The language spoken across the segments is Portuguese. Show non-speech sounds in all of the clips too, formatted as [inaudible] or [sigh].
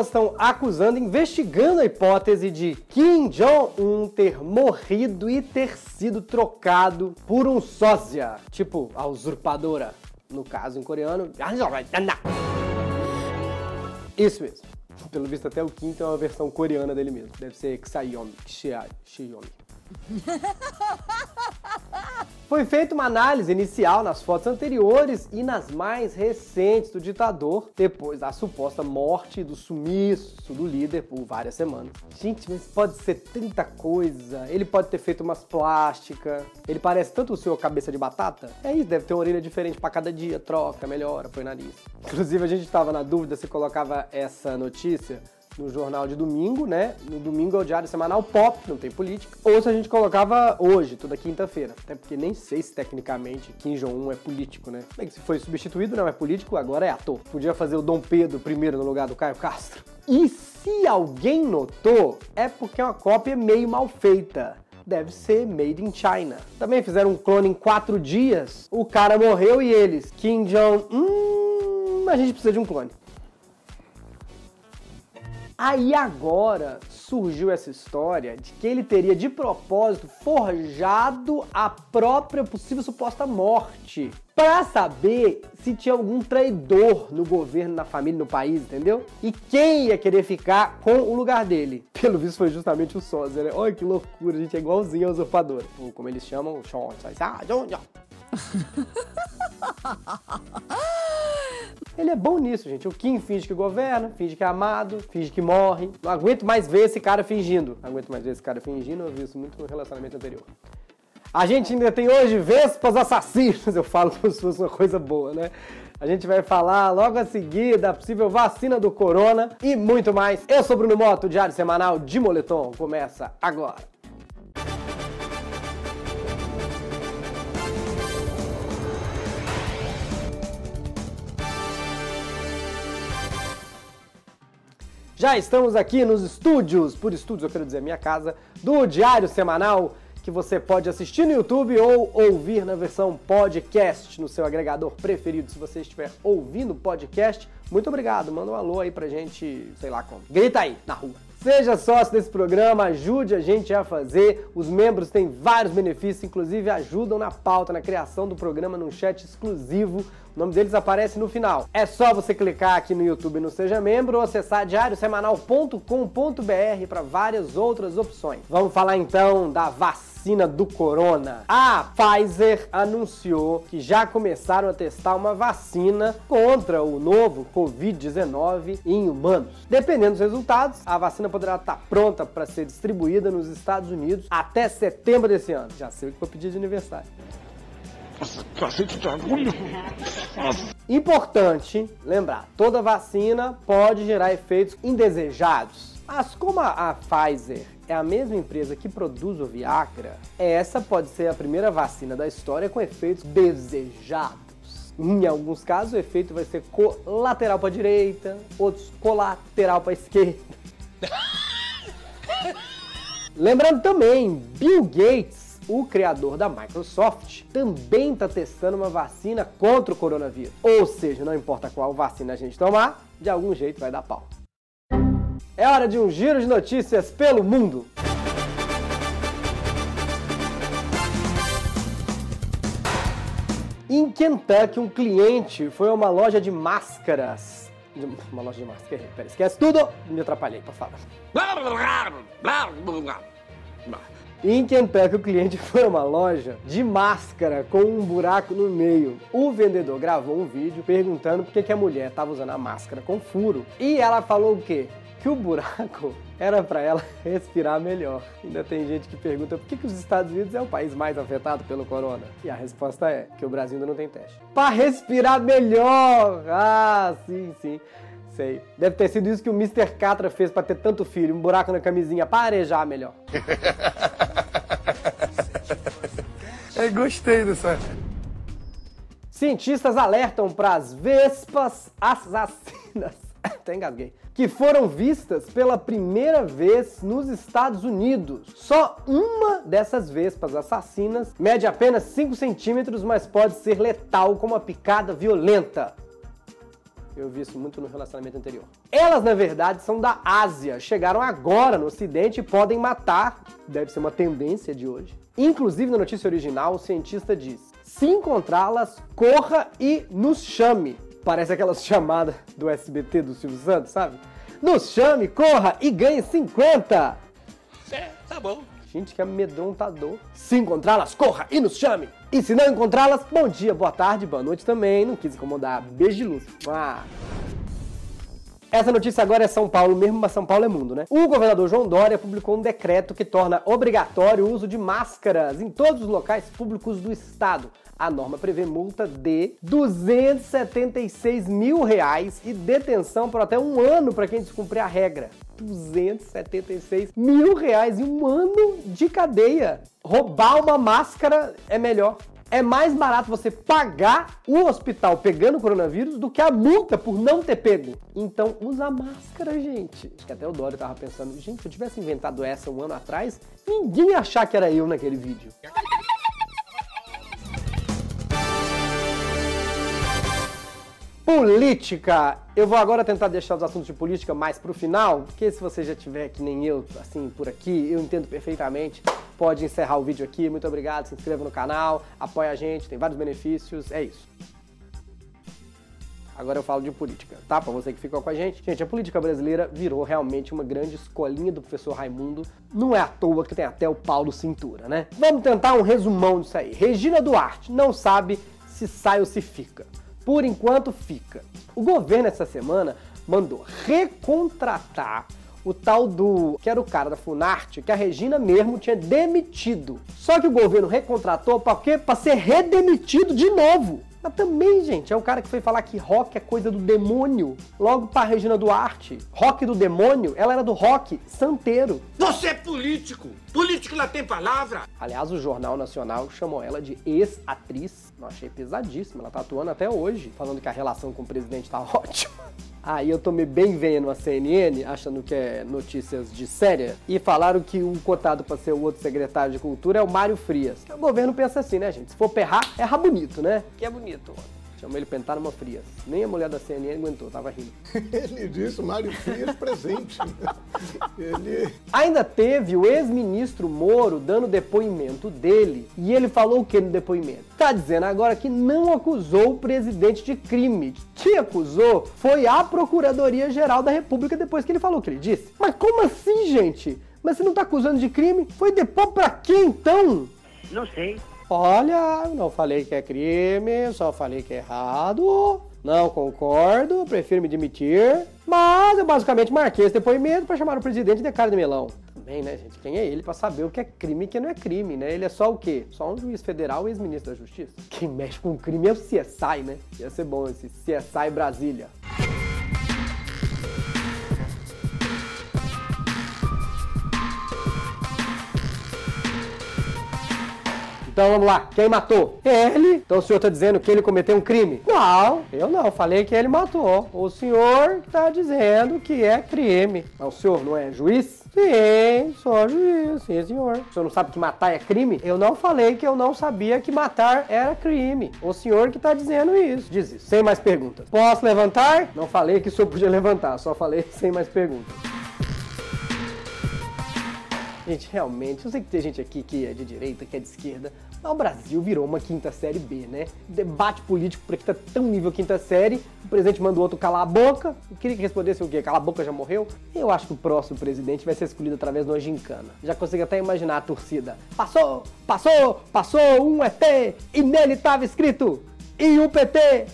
estão acusando, investigando a hipótese de Kim Jong-un ter morrido e ter sido trocado por um sósia, tipo a usurpadora, no caso em coreano. Isso mesmo. Pelo visto até o Kim tem uma versão coreana dele mesmo. Deve ser Xayomi, Xiaomi. [laughs] Foi feita uma análise inicial nas fotos anteriores e nas mais recentes do ditador, depois da suposta morte do sumiço do líder por várias semanas. Gente, mas pode ser tanta coisa. Ele pode ter feito umas plásticas. Ele parece tanto o seu cabeça de batata. É isso, deve ter uma orelha diferente para cada dia, troca, melhora, põe nariz. Inclusive, a gente estava na dúvida se colocava essa notícia no jornal de domingo, né? No domingo é o diário semanal pop, não tem política. Ou se a gente colocava hoje, toda quinta-feira. Até porque nem sei se tecnicamente Kim Jong-un é político, né? Bem que se foi substituído, não é político, agora é ator. Podia fazer o Dom Pedro primeiro no lugar do Caio Castro. E se alguém notou, é porque é uma cópia meio mal feita deve ser made in China. Também fizeram um clone em quatro dias. O cara morreu e eles, Kim Jong, hum, a gente precisa de um clone. Aí agora surgiu essa história de que ele teria de propósito forjado a própria possível suposta morte para saber se tinha algum traidor no governo, na família, no país, entendeu? E quem ia querer ficar com o lugar dele. [laughs] Pelo visto foi justamente o sósia, né? Olha que loucura, a gente é igualzinho ao usurpador. Ou como eles chamam, o Sean. Ah, Ele é bom nisso, gente. O Kim finge que governa, finge que é amado, finge que morre. Não aguento mais ver esse cara fingindo. Não aguento mais ver esse cara fingindo, eu vi isso muito no relacionamento anterior. A gente ainda tem hoje Vespas Assassinas, [laughs] eu falo como se fosse uma coisa boa, né? A gente vai falar logo a seguir da possível vacina do corona e muito mais. Eu sou Bruno Moto, Diário Semanal de Moletom começa agora. Já estamos aqui nos estúdios, por estúdios eu quero dizer minha casa, do Diário Semanal, que você pode assistir no YouTube ou ouvir na versão podcast no seu agregador preferido. Se você estiver ouvindo podcast, muito obrigado. Manda um alô aí pra gente, sei lá como. Grita aí, na rua. Seja sócio desse programa, ajude a gente a fazer. Os membros têm vários benefícios, inclusive ajudam na pauta, na criação do programa num chat exclusivo. O nome deles aparece no final. É só você clicar aqui no YouTube no Seja Membro ou acessar diariosemanal.com.br para várias outras opções. Vamos falar então da vacina vacina do corona. A Pfizer anunciou que já começaram a testar uma vacina contra o novo Covid-19 em humanos. Dependendo dos resultados, a vacina poderá estar pronta para ser distribuída nos Estados Unidos até setembro desse ano. Já sei o que vou pedir de aniversário. Importante lembrar, toda vacina pode gerar efeitos indesejados. Mas como a Pfizer é a mesma empresa que produz o Viagra, essa pode ser a primeira vacina da história com efeitos desejados. Em alguns casos, o efeito vai ser colateral para a direita, outros colateral para a esquerda. [laughs] Lembrando também, Bill Gates, o criador da Microsoft, também está testando uma vacina contra o coronavírus. Ou seja, não importa qual vacina a gente tomar, de algum jeito vai dar pau. É hora de um giro de notícias pelo mundo. Em Kentucky, um cliente foi a uma loja de máscaras. Uma loja de máscaras. Pera, esquece tudo. Me atrapalhei pra falar. Em Kentucky, o cliente [laughs] foi a uma loja de máscara com um buraco no meio. O vendedor gravou um vídeo perguntando por que a mulher estava usando a máscara com furo. E ela falou o quê? que o buraco [laughs] era para ela [laughs] respirar melhor. Ainda tem gente que pergunta por que, que os Estados Unidos é o país mais afetado pelo corona. E a resposta é que o Brasil ainda não tem teste. Para respirar melhor! Ah, sim, sim. Sei. Deve ter sido isso que o Mr. Catra fez para ter tanto filho, um buraco na camisinha, para arejar melhor. [laughs] Eu gostei dessa. Cientistas alertam para as vespas assassinas. [laughs] Até engasguei que foram vistas pela primeira vez nos Estados Unidos. Só uma dessas vespas assassinas mede apenas 5 centímetros, mas pode ser letal com uma picada violenta. Eu vi isso muito no relacionamento anterior. Elas, na verdade, são da Ásia. Chegaram agora no Ocidente e podem matar. Deve ser uma tendência de hoje. Inclusive, na notícia original, o cientista diz: se encontrá-las, corra e nos chame. Parece aquelas [laughs] chamadas do SBT do Silvio Santos, sabe? Nos chame, corra e ganhe 50! É, tá bom. Gente, que amedrontador. Se encontrá-las, corra e nos chame! E se não encontrá-las, bom dia, boa tarde, boa noite também. Não quis incomodar. Beijo de luz. Ah. Essa notícia agora é São Paulo mesmo, mas São Paulo é mundo, né? O governador João Dória publicou um decreto que torna obrigatório o uso de máscaras em todos os locais públicos do estado. A norma prevê multa de 276 mil reais e detenção por até um ano para quem descumprir a regra. 276 mil reais e um ano de cadeia. Roubar uma máscara é melhor é mais barato você pagar o hospital pegando o coronavírus do que a multa por não ter pego. Então usa máscara, gente. Acho que até o Dória tava pensando, gente, se eu tivesse inventado essa um ano atrás, ninguém ia achar que era eu naquele vídeo. Política. Eu vou agora tentar deixar os assuntos de política mais pro final, porque se você já tiver que nem eu, assim, por aqui, eu entendo perfeitamente pode encerrar o vídeo aqui. Muito obrigado, se inscreva no canal, apoia a gente, tem vários benefícios, é isso. Agora eu falo de política, tá? Pra você que ficou com a gente. Gente, a política brasileira virou realmente uma grande escolinha do professor Raimundo. Não é à toa que tem até o Paulo Cintura, né? Vamos tentar um resumão disso aí. Regina Duarte não sabe se sai ou se fica. Por enquanto, fica. O governo essa semana mandou recontratar o tal do. que era o cara da Funarte, que a Regina mesmo tinha demitido. Só que o governo recontratou para quê? Para ser redemitido de novo. Mas também, gente, é o cara que foi falar que rock é coisa do demônio. Logo pra Regina Duarte. Rock do demônio, ela era do rock santeiro. Você é político! Político não tem palavra! Aliás, o Jornal Nacional chamou ela de ex-atriz. Eu achei pesadíssimo. Ela tá atuando até hoje, falando que a relação com o presidente tá [laughs] ótima. Aí eu tomei bem vendo a CNN, achando que é notícias de séria, e falaram que o cotado para ser o outro secretário de cultura é o Mário Frias. O governo pensa assim, né, gente? Se for perrar, erra bonito, né? Que é bonito. Chama ele pentar numa Frias. Nem a mulher da CNN aguentou, tava rindo. [laughs] ele disse Mário Frias presente. [laughs] ele... Ainda teve o ex-ministro Moro dando depoimento dele. E ele falou o que no depoimento? Tá dizendo agora que não acusou o presidente de crime. Que acusou foi a Procuradoria-Geral da República depois que ele falou o que ele disse. Mas como assim, gente? Mas você não tá acusando de crime? Foi depor pra quem então? Não sei. Olha, não falei que é crime, só falei que é errado. Não concordo, prefiro me demitir. Mas eu basicamente marquei esse depoimento para chamar o presidente de cara de melão. Também, né, gente? Quem é ele para saber o que é crime e o que não é crime, né? Ele é só o quê? Só um juiz federal e ex-ministro da Justiça. Quem mexe com crime é o CSI, né? Ia ser bom esse CSI Brasília. Então vamos lá, quem matou? Ele. Então o senhor está dizendo que ele cometeu um crime? Não, eu não, falei que ele matou. O senhor está dizendo que é crime. Mas o senhor não é juiz? Sim, sou juiz, sim senhor. O senhor não sabe que matar é crime? Eu não falei que eu não sabia que matar era crime. O senhor que está dizendo isso. Diz isso. Sem mais perguntas. Posso levantar? Não falei que o senhor podia levantar, só falei [laughs] sem mais perguntas. Gente, realmente, eu sei que tem gente aqui que é de direita, que é de esquerda, mas o Brasil virou uma quinta série B, né? Debate político por aqui tá tão nível quinta série, o presidente manda o outro calar a boca, eu queria que respondesse o quê? Calar a boca já morreu? Eu acho que o próximo presidente vai ser escolhido através de uma gincana. Já consigo até imaginar a torcida. Passou, passou, passou um ET e nele tava escrito e o PT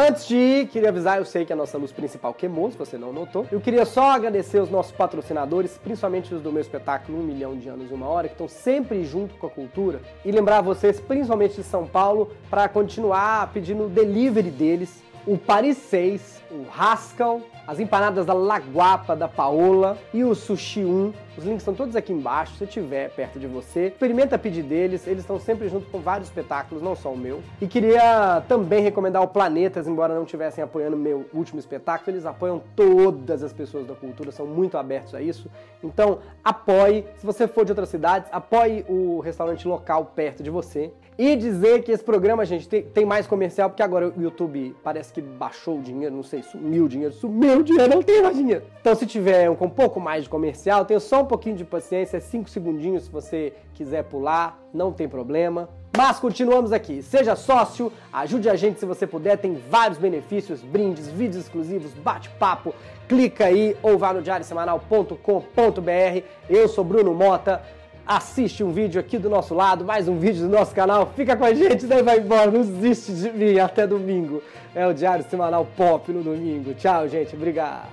Antes de ir, queria avisar, eu sei que a nossa luz principal queimou, se você não notou. Eu queria só agradecer os nossos patrocinadores, principalmente os do meu espetáculo Um Milhão de Anos e Uma Hora, que estão sempre junto com a cultura. E lembrar vocês, principalmente de São Paulo, para continuar pedindo o delivery deles, o Paris 6 o Haskell, as empanadas da Laguapa da Paola e o Sushi 1. Os links estão todos aqui embaixo, se tiver perto de você. Experimenta pedir deles, eles estão sempre junto com vários espetáculos, não só o meu. E queria também recomendar o Planetas, embora não estivessem apoiando meu último espetáculo, eles apoiam todas as pessoas da cultura, são muito abertos a isso. Então, apoie. Se você for de outras cidades, apoie o restaurante local perto de você. E dizer que esse programa, gente, tem, tem, mais comercial, porque agora o YouTube parece que baixou o dinheiro, não sei, sumiu o dinheiro, sumiu o dinheiro, não tem mais dinheiro. Então, se tiver um, com um pouco mais de comercial, tenha só um pouquinho de paciência, 5 segundinhos se você quiser pular, não tem problema. Mas continuamos aqui. Seja sócio, ajude a gente se você puder, tem vários benefícios, brindes, vídeos exclusivos, bate-papo. Clica aí ou vá no diariosemanal.com.br. Eu sou Bruno Mota assiste um vídeo aqui do nosso lado, mais um vídeo do nosso canal, fica com a gente, daí vai embora, não desiste de mim, até domingo. É o Diário Semanal Pop no domingo. Tchau, gente, obrigado.